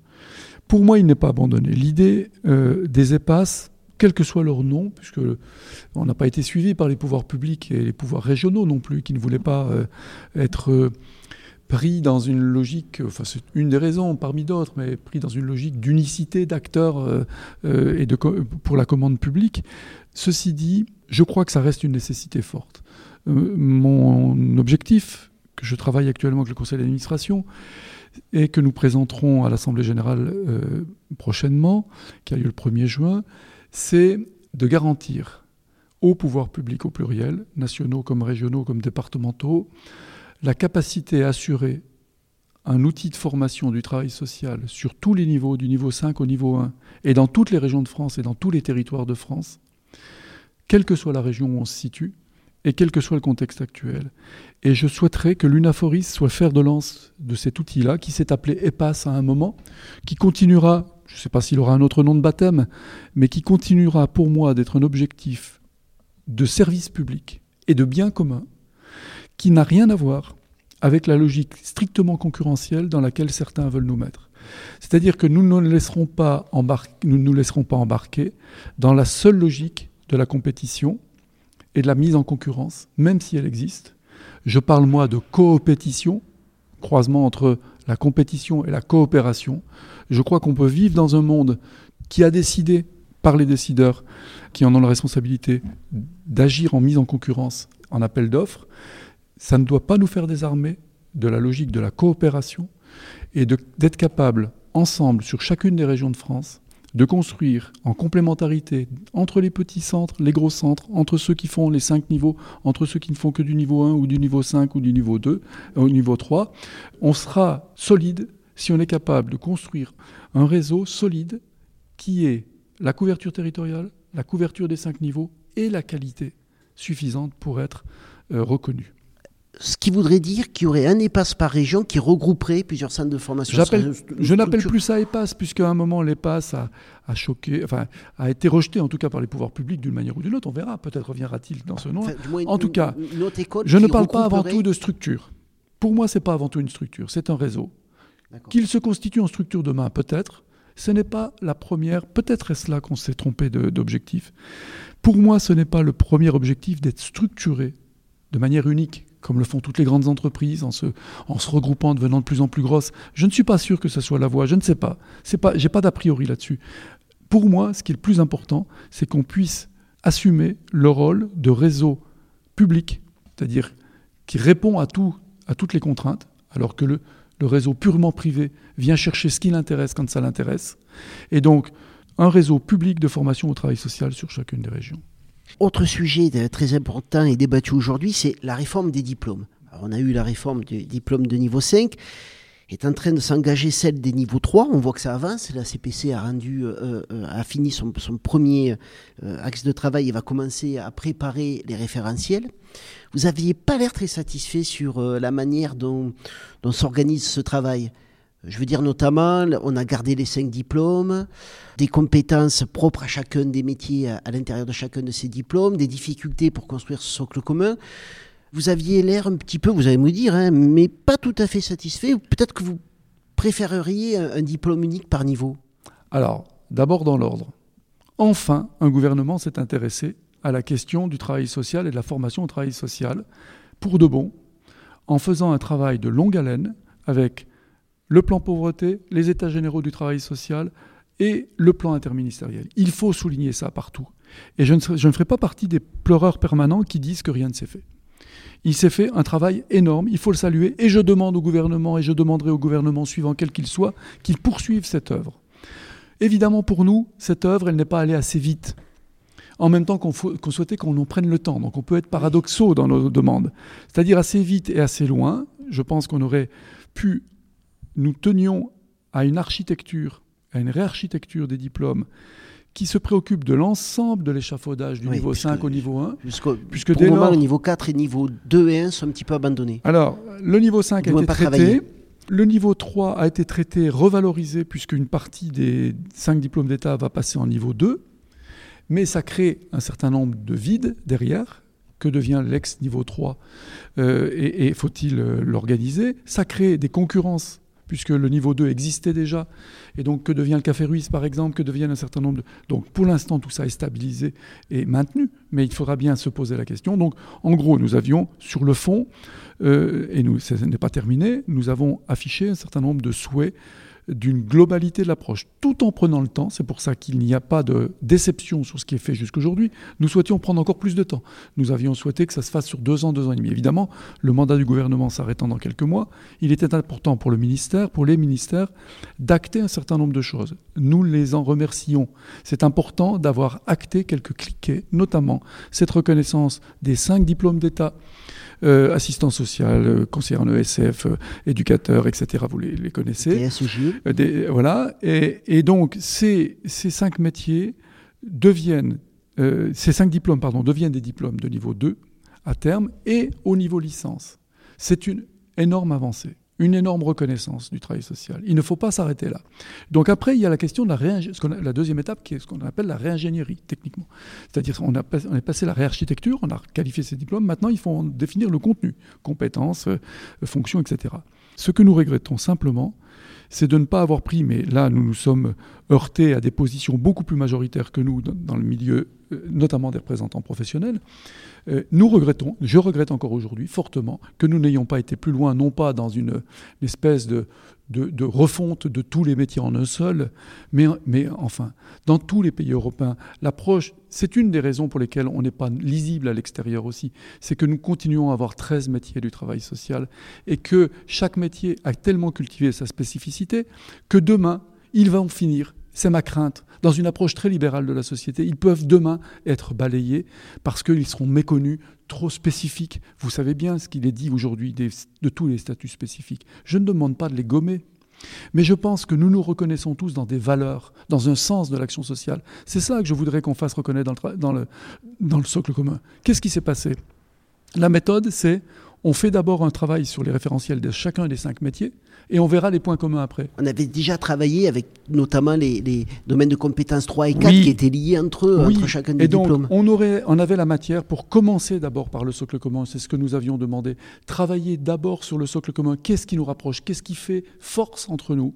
Pour moi, il n'est pas abandonné. L'idée euh, des EPAS, quel que soit leur nom, puisque on n'a pas été suivi par les pouvoirs publics et les pouvoirs régionaux non plus, qui ne voulaient pas euh, être pris dans une logique, enfin c'est une des raisons parmi d'autres, mais pris dans une logique d'unicité d'acteurs euh, euh, et de, pour la commande publique. Ceci dit, je crois que ça reste une nécessité forte. Euh, mon objectif, que je travaille actuellement avec le conseil d'administration, et que nous présenterons à l'Assemblée générale prochainement, qui a lieu le 1er juin, c'est de garantir aux pouvoirs publics au pluriel, nationaux comme régionaux comme départementaux, la capacité à assurer un outil de formation du travail social sur tous les niveaux, du niveau 5 au niveau 1, et dans toutes les régions de France et dans tous les territoires de France, quelle que soit la région où on se situe, et quel que soit le contexte actuel. Et je souhaiterais que l'UNAFORIS soit fer de lance de cet outil-là, qui s'est appelé EPAS à un moment, qui continuera, je ne sais pas s'il aura un autre nom de baptême, mais qui continuera pour moi d'être un objectif de service public et de bien commun, qui n'a rien à voir avec la logique strictement concurrentielle dans laquelle certains veulent nous mettre. C'est-à-dire que nous ne laisserons pas nous, nous laisserons pas embarquer dans la seule logique de la compétition et de la mise en concurrence, même si elle existe. Je parle moi de coopétition, croisement entre la compétition et la coopération. Je crois qu'on peut vivre dans un monde qui a décidé par les décideurs qui en ont la responsabilité d'agir en mise en concurrence, en appel d'offres, ça ne doit pas nous faire désarmer de la logique de la coopération et d'être capable, ensemble, sur chacune des régions de France, de construire en complémentarité entre les petits centres, les gros centres, entre ceux qui font les cinq niveaux, entre ceux qui ne font que du niveau 1 ou du niveau 5 ou du niveau 2, au euh, niveau 3, on sera solide si on est capable de construire un réseau solide qui est la couverture territoriale, la couverture des cinq niveaux et la qualité suffisante pour être euh, reconnue ce qui voudrait dire qu'il y aurait un EPAS par région qui regrouperait plusieurs centres de formation. Je n'appelle plus ça EPAS, puisqu'à un moment, l'EPAS a, a, choqué, enfin, a été rejeté, en tout cas par les pouvoirs publics d'une manière ou d'une autre. On verra, peut-être reviendra-t-il dans ce nom. en tout cas, je ne parle pas avant tout de structure. Pour moi, ce n'est pas avant tout une structure, c'est un réseau. Qu'il se constitue en structure demain, peut-être. Ce n'est pas la première, peut-être est-ce là qu'on s'est trompé d'objectif. Pour moi, ce n'est pas le premier objectif d'être structuré de manière unique comme le font toutes les grandes entreprises, en se, en regroupant, devenant de plus en plus grosses. Je ne suis pas sûr que ce soit la voie, je ne sais pas. Je n'ai pas d'a priori là-dessus. Pour moi, ce qui est le plus important, c'est qu'on puisse assumer le rôle de réseau public, c'est-à-dire qui répond à, tout, à toutes les contraintes, alors que le, le réseau purement privé vient chercher ce qui l'intéresse quand ça l'intéresse. Et donc, un réseau public de formation au travail social sur chacune des régions. Autre sujet très important et débattu aujourd'hui, c'est la réforme des diplômes. on a eu la réforme du diplôme de niveau 5 est en train de s'engager celle des niveaux 3. On voit que ça avance. La CPC a rendu, euh, euh, a fini son, premier euh, axe de travail et va commencer à préparer les référentiels. Vous n'aviez pas l'air très satisfait sur la manière dont, dont s'organise ce travail. Je veux dire notamment, on a gardé les cinq diplômes, des compétences propres à chacun des métiers à, l'intérieur de chacun de ces diplômes, des difficultés pour construire ce socle commun. Vous aviez l'air un petit peu, vous allez me dire, hein, mais pas tout à fait satisfait. Peut-être que vous préféreriez un, diplôme unique par niveau. Alors, d'abord dans l'ordre. Enfin, un gouvernement s'est intéressé à la question du travail social et de la formation au travail social pour de bon, en faisant un travail de longue haleine avec le plan pauvreté, les états généraux du travail social et le plan interministériel. Il faut souligner ça partout. Et je ne, je ne ferai pas partie des pleureurs permanents qui disent que rien ne s'est fait. Il s'est fait un travail énorme, il faut le saluer, et je demande au gouvernement, et je demanderai au gouvernement suivant, quel qu'il soit, qu'il poursuive cette œuvre. Évidemment, pour nous, cette œuvre, elle n'est pas allée assez vite. En même temps qu'on souhaitait qu'on en prenne le temps. Donc on peut être paradoxaux dans nos demandes. C'est-à-dire assez vite et assez loin. Je pense qu'on aurait pu nous tenions à une architecture, à une réarchitecture des diplômes qui se préoccupe de l'ensemble de l'échafaudage du niveau 5 au niveau 1. puisque pour le moment, le niveau 4 et niveau 2 et 1 sont un petit peu abandonnés. Alors, le niveau 5 a été traité. Le niveau 3 a été traité, revalorisé, puisqu'une partie des 5 diplômes d'État va passer en niveau 2. Mais ça crée un certain nombre de vides derrière. Que devient l'ex-niveau 3 euh, Et, et faut-il euh, l'organiser? Ça crée des concurrences puisque le niveau 2 existait déjà. Et donc, que devient le Café Ruiz, par exemple Que deviennent un certain nombre de... Donc, pour l'instant, tout ça est stabilisé et maintenu, mais il faudra bien se poser la question. Donc, en gros, nous avions, sur le fond, euh, et ce n'est pas terminé, nous avons affiché un certain nombre de souhaits d'une globalité de l'approche, tout en prenant le temps. C'est pour ça qu'il n'y a pas de déception sur ce qui est fait jusqu'aujourd'hui. Nous souhaitions prendre encore plus de temps. Nous avions souhaité que ça se fasse sur deux ans, deux ans et demi. Évidemment, le mandat du gouvernement s'arrêtant dans quelques mois, il était important pour le ministère, pour les ministères, d'acter un certain nombre de choses. Nous les en remercions. C'est important d'avoir acté quelques cliquets, notamment cette reconnaissance des cinq diplômes d'État euh, assistant social, euh, conseiller en ESF, euh, éducateur, etc. Vous les, connaissez. Des, voilà. Et, donc, ces, cinq métiers deviennent, ces cinq diplômes, pardon, deviennent des diplômes de niveau 2 à terme et au niveau licence. C'est une énorme avancée une énorme reconnaissance du travail social. Il ne faut pas s'arrêter là. Donc après, il y a la question de la, la deuxième étape, qui est ce qu'on appelle la réingénierie, techniquement. C'est-à-dire on est passé la réarchitecture, on a qualifié ces diplômes, maintenant il faut définir le contenu, compétences, euh, fonctions, etc. Ce que nous regrettons simplement, c'est de ne pas avoir pris, mais là nous nous sommes heurtés à des positions beaucoup plus majoritaires que nous dans, le milieu notamment des représentants professionnels. nous regrettons, je regrette encore aujourd'hui fortement, que nous n'ayons pas été plus loin, non pas dans une, espèce de, de, refonte de tous les métiers en un seul, mais, mais enfin, dans tous les pays européens, l'approche, c'est une des raisons pour lesquelles on n'est pas lisible à l'extérieur aussi, c'est que nous continuons à avoir 13 métiers du travail social et que chaque métier a tellement cultivé sa spécificité que demain, ils vont finir, c'est ma crainte, dans une approche très libérale de la société, ils peuvent demain être balayés parce qu'ils seront méconnus, trop spécifiques. Vous savez bien ce qu'il est dit aujourd'hui de tous les statuts spécifiques. Je ne demande pas de les gommer. Mais je pense que nous nous reconnaissons tous dans des valeurs, dans un sens de l'action sociale. C'est ça que je voudrais qu'on fasse reconnaître dans le, dans le, dans le socle commun. Qu'est-ce qui s'est passé? La méthode, c'est on fait d'abord un travail sur les référentiels de chacun des cinq métiers et on verra les points communs après. On avait déjà travaillé avec notamment les, domaines de compétences 3 et 4 qui étaient liés entre eux, entre chacun des et donc, diplômes. On, aurait, on avait la matière pour commencer d'abord par le socle commun, c'est ce que nous avions demandé. Travailler d'abord sur le socle commun. Qu'est-ce qui nous rapproche? Qu'est-ce qui fait force entre nous?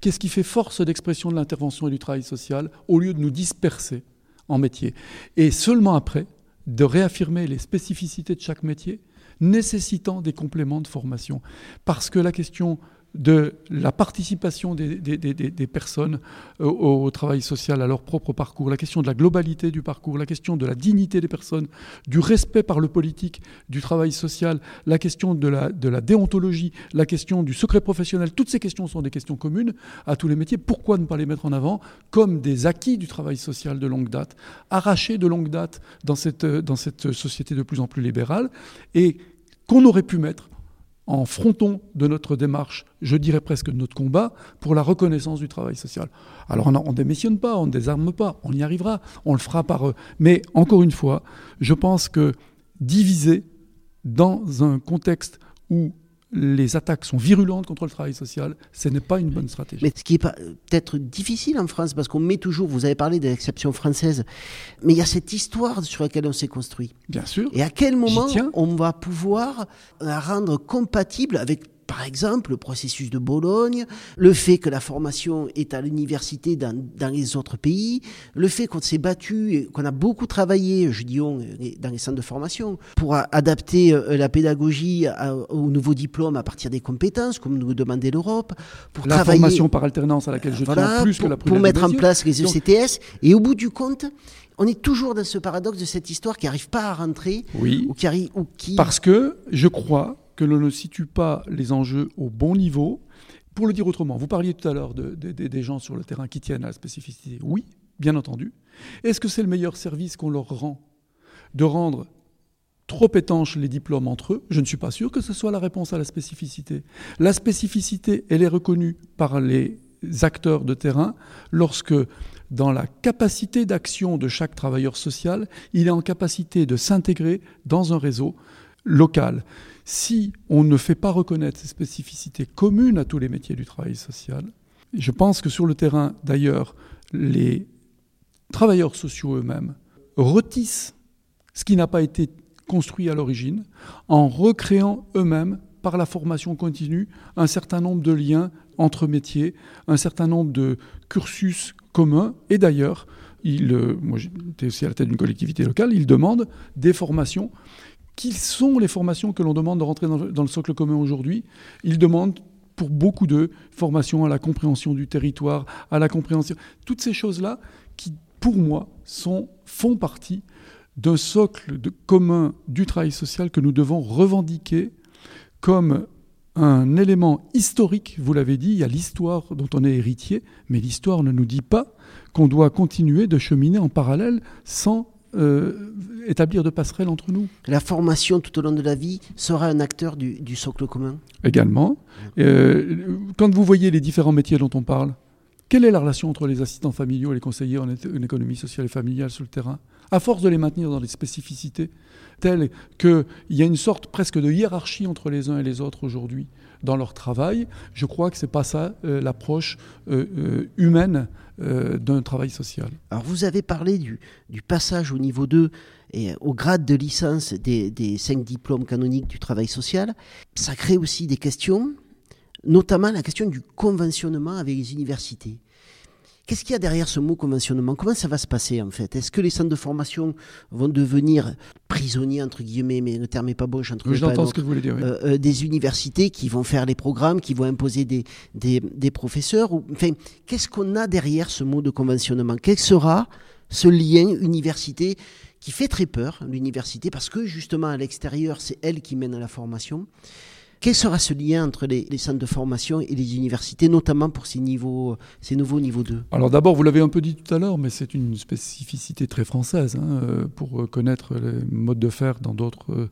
Qu'est-ce qui fait force d'expression de l'intervention et du travail social au lieu de nous disperser en métiers Et seulement après, de réaffirmer les spécificités de chaque métier nécessitant des compléments de formation. Parce que la question de la participation des, personnes euh, au, travail social, à leur propre parcours, la question de la globalité du parcours, la question de la dignité des personnes, du respect par le politique du travail social, la question de la, de la déontologie, la question du secret professionnel, toutes ces questions sont des questions communes à tous les métiers. Pourquoi ne pas les mettre en avant comme des acquis du travail social de longue date, arrachés de longue date dans cette, dans cette société de plus en plus libérale et qu'on aurait pu mettre en fronton de notre démarche, je dirais presque de notre combat, pour la reconnaissance du travail social. Alors on ne démissionne pas, on ne désarme pas, on y arrivera, on le fera par eux. Mais encore une fois, je pense que diviser dans un contexte où les attaques sont virulentes contre le travail social, ce n'est pas une bonne stratégie. Mais ce qui est peut-être difficile en France, parce qu'on met toujours, vous avez parlé de l'exception française, mais il y a cette histoire sur laquelle on s'est construit. Bien sûr. Et à quel moment on va pouvoir la rendre compatible avec par exemple, le processus de Bologne, le fait que la formation est à l'université dans, les autres pays, le fait qu'on s'est battu et qu'on a beaucoup travaillé, je dis on, dans les centres de formation, pour adapter euh, la pédagogie au nouveau diplôme à partir des compétences, comme nous demandait l'Europe, pour la formation par alternance à laquelle je tiens plus que la Pour mettre en place les ECTS, et au bout du compte, on est toujours dans ce paradoxe de cette histoire qui n'arrive pas à rentrer. Oui. Ou qui arrive, ou qui... Parce que je crois que l'on ne situe pas les enjeux au bon niveau. Pour le dire autrement, vous parliez tout à l'heure des gens sur le terrain qui tiennent à la spécificité. Oui, bien entendu. Est-ce que c'est le meilleur service qu'on leur rend de rendre trop étanches les diplômes entre eux? Je ne suis pas sûr que ce soit la réponse à la spécificité. La spécificité, elle est reconnue par les acteurs de terrain lorsque dans la capacité d'action de chaque travailleur social, il est en capacité de s'intégrer dans un réseau local. Si on ne fait pas reconnaître ces spécificités communes à tous les métiers du travail social, je pense que sur le terrain, d'ailleurs, les travailleurs sociaux eux-mêmes retissent ce qui n'a pas été construit à l'origine en recréant eux-mêmes, par la formation continue, un certain nombre de liens entre métiers, un certain nombre de cursus communs. Et d'ailleurs, euh, moi j'étais aussi à la tête d'une collectivité locale, ils demandent des formations qui sont les formations que l'on demande de rentrer dans, le socle commun aujourd'hui Ils demandent pour beaucoup de formations à la compréhension du territoire, à la compréhension. Toutes ces choses-là qui, pour moi, font partie d'un socle commun du travail social que nous devons revendiquer comme un élément historique, vous l'avez dit, il y a l'histoire dont on est héritier, mais l'histoire ne nous dit pas qu'on doit continuer de cheminer en parallèle sans euh, établir de passerelles entre nous. La formation tout au long de la vie sera un acteur du, socle commun Également. Euh, quand vous voyez les différents métiers dont on parle, quelle est la relation entre les assistants familiaux et les conseillers en, économie sociale et familiale sur le terrain? À force de les maintenir dans des spécificités telles qu'il y a une sorte presque de hiérarchie entre les uns et les autres aujourd'hui dans leur travail, je crois que ce n'est pas ça euh, l'approche humaine euh, d'un travail social. Alors vous avez parlé du, passage au niveau 2 et au grade de licence des, des cinq diplômes canoniques du travail social. Ça crée aussi des questions, notamment la question du conventionnement avec les universités. Qu'est-ce qu'il y a derrière ce mot conventionnement? Comment ça va se passer en fait? Est-ce que les centres de formation vont devenir prisonniers entre guillemets, mais le terme n'est pas bon, je j'entends ce que vous voulez dire. Euh, euh, des universités qui vont faire les programmes, qui vont imposer des, des, des professeurs. Ou, enfin, qu'est-ce qu'on a derrière ce mot de conventionnement? Quel sera ce lien université qui fait très peur, l'université, parce que justement à l'extérieur, c'est elle qui mène à la formation. Quel sera ce lien entre les, centres de formation et les universités, notamment pour ces, ces nouveaux niveaux 2 Alors d'abord, vous l'avez un peu dit tout à l'heure, mais c'est une spécificité très française. Hein, euh, pour connaître les modes de faire dans d'autres... Euh,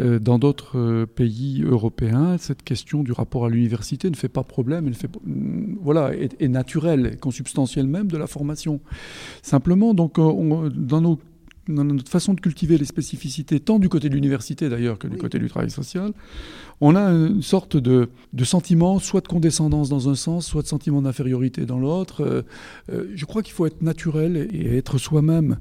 euh, pays européens, cette question du rapport à l'université ne fait pas problème, elle fait, mm, voilà, est, naturelle, consubstantielle même de la formation. Simplement, donc, dans nos dans notre façon de cultiver les spécificités, tant du côté de l'université d'ailleurs que du côté du travail social, on a une sorte de, sentiment, soit de condescendance dans un sens, soit de sentiment d'infériorité dans l'autre. Euh, euh, je crois qu'il faut être naturel et être soi-même.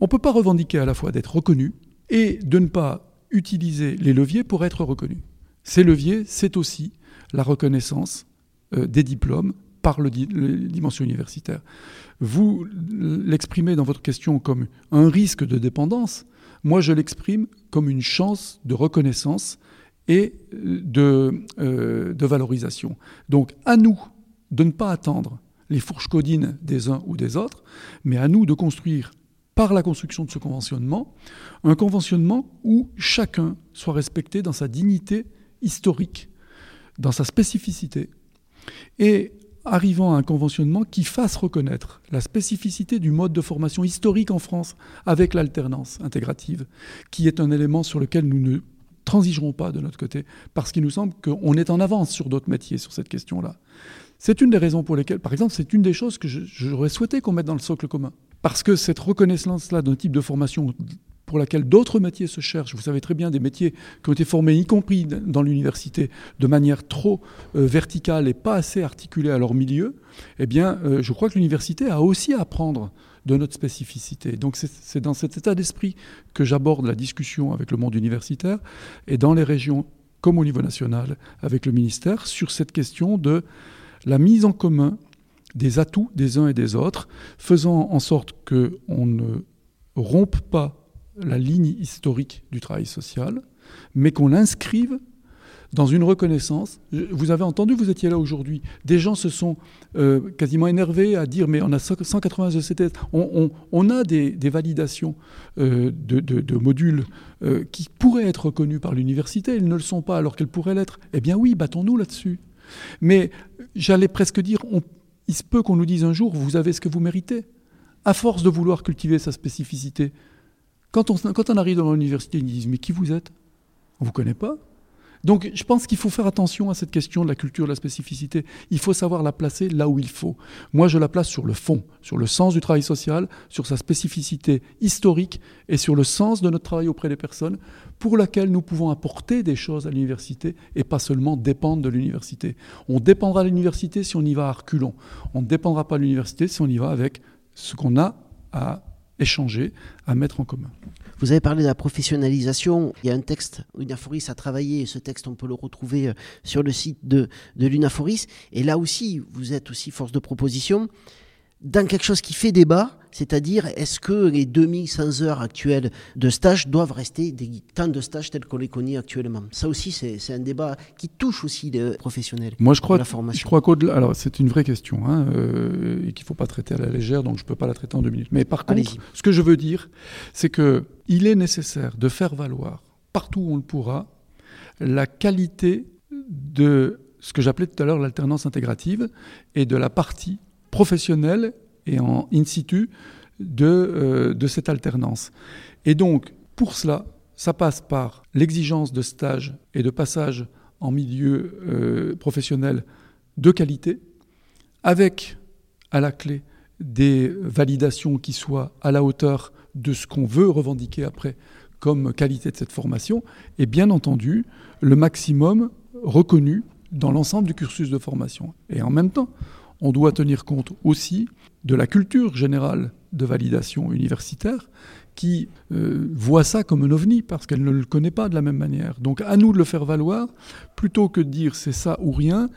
On ne peut pas revendiquer à la fois d'être reconnu et de ne pas utiliser les leviers pour être reconnu. Ces leviers, c'est aussi la reconnaissance euh, des diplômes par le, les dimensions universitaires. Vous l'exprimez dans votre question comme un risque de dépendance. Moi, je l'exprime comme une chance de reconnaissance et de, euh, de, valorisation. Donc, à nous de ne pas attendre les fourches codines des uns ou des autres, mais à nous de construire, par la construction de ce conventionnement, un conventionnement où chacun soit respecté dans sa dignité historique, dans sa spécificité, et arrivant à un conventionnement qui fasse reconnaître la spécificité du mode de formation historique en France avec l'alternance intégrative, qui est un élément sur lequel nous ne transigerons pas de notre côté, parce qu'il nous semble qu'on est en avance sur d'autres métiers sur cette question-là. C'est une des raisons pour lesquelles, par exemple, c'est une des choses que j'aurais souhaité qu'on mette dans le socle commun. Parce que cette reconnaissance-là d'un type de formation pour laquelle d'autres métiers se cherchent. Vous savez très bien des métiers qui ont été formés, y compris dans l'université, de manière trop euh, verticale et pas assez articulée à leur milieu. Eh bien, euh, je crois que l'université a aussi à apprendre de notre spécificité. Donc c'est dans cet état d'esprit que j'aborde la discussion avec le monde universitaire et dans les régions comme au niveau national avec le ministère sur cette question de la mise en commun des atouts des uns et des autres, faisant en sorte qu'on ne rompe pas la ligne historique du travail social, mais qu'on l'inscrive dans une reconnaissance. Vous avez entendu, vous étiez là aujourd'hui, des gens se sont euh, quasiment énervés à dire mais on a 180 ECTS, on, a des, validations euh, de, modules euh, qui pourraient être reconnus par l'université, ils ne le sont pas alors qu'elles pourraient l'être. Eh bien oui, battons-nous là-dessus. Mais j'allais presque dire, il se peut qu'on nous dise un jour, vous avez ce que vous méritez. À force de vouloir cultiver sa spécificité, quand on, arrive dans l'université, ils disent Mais qui vous êtes? On ne vous connaît pas donc je pense qu'il faut faire attention à cette question de la culture, de la spécificité. Il faut savoir la placer là où il faut. Moi, je la place sur le fond, sur le sens du travail social, sur sa spécificité historique et sur le sens de notre travail auprès des personnes pour laquelle nous pouvons apporter des choses à l'université et pas seulement dépendre de l'université. On dépendra de l'université si on y va à reculons. On ne dépendra pas de l'université si on y va avec ce qu'on a à échanger, à mettre en commun. Vous avez parlé de la professionnalisation. Il y a un texte, Unaforis a travaillé, et ce texte, on peut le retrouver euh, sur le site de, de l'Unaforis. Et là aussi, vous êtes aussi force de proposition dans quelque chose qui fait débat, c'est-à-dire est-ce que les 2100 heures actuelles de stage doivent rester des temps de stage tels qu'on les connaît actuellement? Ça aussi, c'est un débat qui touche aussi les professionnels. Moi, je crois, la formation. je crois qu'au-delà, alors c'est une vraie question hein, euh, et qu'il ne faut pas traiter à la légère, donc je ne peux pas la traiter en deux minutes. Mais par contre, ce que je veux dire, c'est que il est nécessaire de faire valoir partout où on le pourra la qualité de ce que j'appelais tout à l'heure l'alternance intégrative et de la partie professionnelle et en in situ de, euh, de cette alternance. Et donc, pour cela, ça passe par l'exigence de stage et de passage en milieu euh, professionnel de qualité, avec à la clé des validations qui soient à la hauteur de ce qu'on veut revendiquer après comme qualité de cette formation, et bien entendu le maximum reconnu dans l'ensemble du cursus de formation. Et en même temps, on doit tenir compte aussi de la culture générale de validation universitaire qui euh, voit ça comme un ovni parce qu'elle ne le connaît pas de la même manière. Donc à nous de le faire valoir, plutôt que de dire c'est ça ou rien,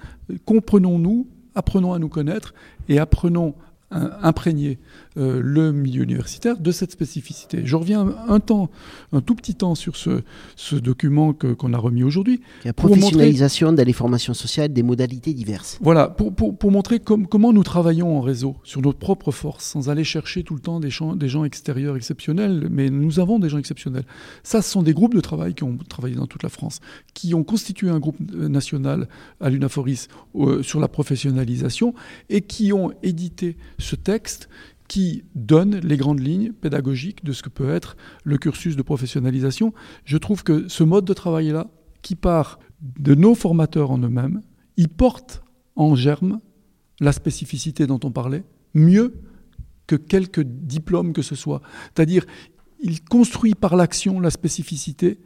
comprenons-nous apprenons à nous connaître et apprenons imprégner euh, le milieu universitaire de cette spécificité. Je reviens un temps, un tout petit temps sur ce, ce document qu'on a remis aujourd'hui. La professionnalisation montrer, de les formations sociales, des modalités diverses. Voilà, pour, pour, pour montrer comment nous travaillons en réseau, sur notre propre force, sans aller chercher tout le temps des, gens, des gens extérieurs exceptionnels, mais nous avons des gens exceptionnels. Ça, ce sont des groupes de travail qui ont travaillé dans toute la France, qui ont constitué un groupe euh, national à l'UNAFORIS euh, sur la professionnalisation et qui ont édité ce texte qui donne les grandes lignes pédagogiques de ce que peut être le cursus de professionnalisation. Je trouve que ce mode de travail-là, qui part de nos formateurs en eux-mêmes, il porte en germe la spécificité dont on parlait, mieux que quelques diplômes que ce soit. C'est-à-dire, il construit par l'action la spécificité,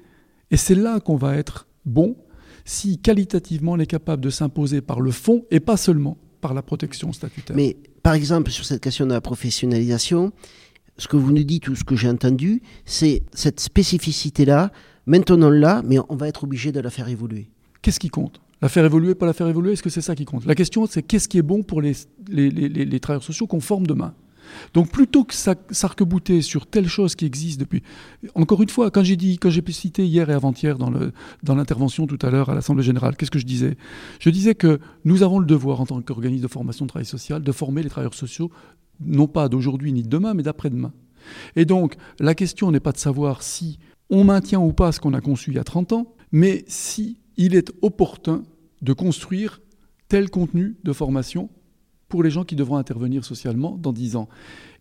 et c'est là qu'on va être bon si qualitativement on est capable de s'imposer par le fond et pas seulement par la protection statutaire. Par exemple, sur cette question de la professionnalisation, ce que vous nous dites ou ce que j'ai entendu, c'est cette spécificité-là, maintenons-la, mais on va être obligé de la faire évoluer. Qu'est-ce qui compte? La faire évoluer, pas la faire évoluer, est-ce que c'est ça qui compte? La question, c'est qu'est-ce qui est bon pour les travailleurs sociaux qu'on forme demain? Donc plutôt que s'arc-bouter sur telle chose qui existe depuis... Encore une fois, quand j'ai dit, quand j'ai cité hier et avant-hier dans, l'intervention tout à l'heure à l'Assemblée générale, qu'est-ce que je disais? Je disais que nous avons le devoir en tant qu'organisme de formation de travail social de former les travailleurs sociaux, non pas d'aujourd'hui ni de demain, mais d'après-demain. Et donc la question n'est pas de savoir si on maintient ou pas ce qu'on a conçu il y a 30 ans, mais si il est opportun de construire tel contenu de formation pour les gens qui devront intervenir socialement dans 10 ans.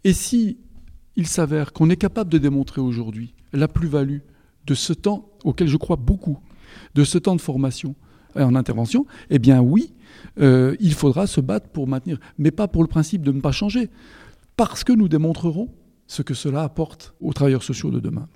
Et si il s'avère qu'on est capable de démontrer aujourd'hui la plus-value de ce temps auquel je crois beaucoup, de ce temps de formation en intervention, eh bien oui, euh, il faudra se battre pour maintenir, mais pas pour le principe de ne pas changer, parce que nous démontrerons ce que cela apporte aux travailleurs sociaux de demain.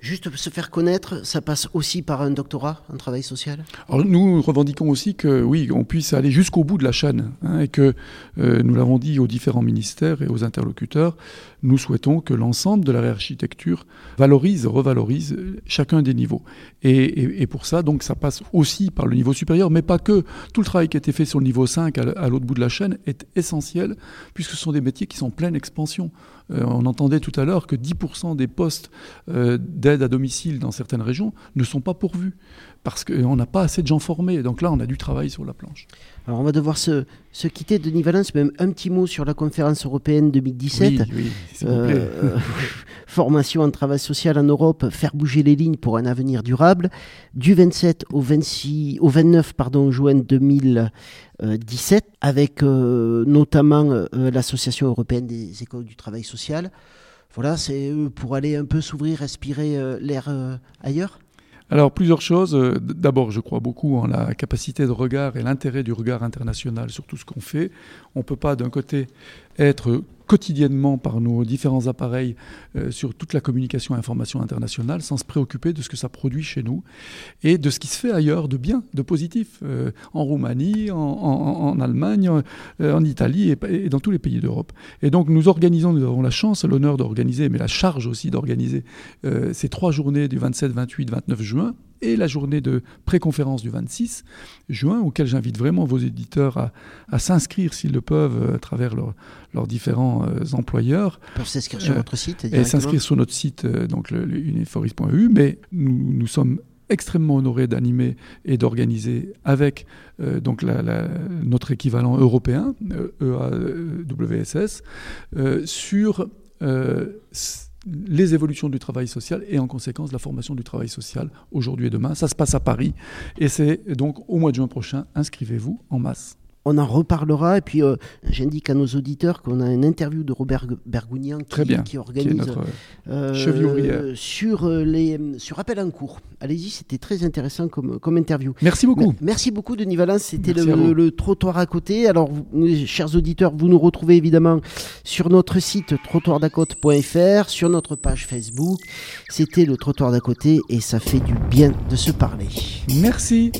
Juste se faire connaître, ça passe aussi par un doctorat en travail social Alors Nous revendiquons aussi que oui, on puisse aller jusqu'au bout de la chaîne hein, et que euh, nous l'avons dit aux différents ministères et aux interlocuteurs, nous souhaitons que l'ensemble de la réarchitecture valorise, revalorise chacun des niveaux. Et, pour ça, donc, ça passe aussi par le niveau supérieur, mais pas que. Tout le travail qui a été fait sur le niveau 5 à l'autre bout de la chaîne est essentiel, puisque ce sont des métiers qui sont en pleine expansion. Euh, on entendait tout à l'heure que 10% des postes euh, d'aide à domicile dans certaines régions ne sont pas pourvus parce qu'on n'a pas assez de gens formés. Donc là, on a du travail sur la planche. Alors on va devoir se, se quitter. Denis Valence, même un petit mot sur la conférence européenne 2017. Oui, oui, s'il vous plaît. Euh, formation en travail social en Europe, faire bouger les lignes pour un avenir durable. Du 27 au, 26, au 29 pardon, juin 2017, avec euh, notamment euh, l'Association européenne des écoles du travail social. Voilà, c'est pour aller un peu s'ouvrir, respirer l'air ailleurs alors, plusieurs choses. Euh, d'abord, je crois beaucoup en la capacité de regard et l'intérêt du regard international sur tout ce qu'on fait. On ne peut pas, d'un côté, être quotidiennement par nos différents appareils euh, sur toute la communication et information internationale sans se préoccuper de ce que ça produit chez nous et de ce qui se fait ailleurs de bien, de positif, euh, en Roumanie, en, Allemagne, euh, en Italie et, dans tous les pays d'Europe. Et donc nous organisons, nous avons la chance, l'honneur d'organiser, mais la charge aussi d'organiser ces trois journées du 27, 28, 29 juin et la journée de préconférence du 26 juin, auquel j'invite vraiment vos éditeurs à, s'inscrire s'ils le peuvent à travers leurs différents euh, employeurs. Pour s'inscrire sur votre site Et s'inscrire sur notre site, euh, donc le, uniforis.eu. Mais nous, nous sommes extrêmement honorés d'animer et d'organiser avec euh, donc notre équivalent européen, EAWSS, e sur les évolutions du travail social et en conséquence la formation du travail social aujourd'hui et demain. Ça se passe à Paris et c'est donc au mois de juin prochain. Inscrivez-vous en masse on en reparlera. Et puis, euh, j'indique à nos auditeurs qu'on a une interview de Robert Bergougnan qui, organise euh, euh, sur, les, sur Appel en cours. Allez-y, c'était très intéressant comme, comme interview. Merci beaucoup. merci beaucoup, Denis Valence. C'était le, trottoir à côté. Alors, chers auditeurs, vous nous retrouvez évidemment sur notre site trottoirdacote.fr, sur notre page Facebook. C'était le trottoir d'à côté et ça fait du bien de se parler. Merci.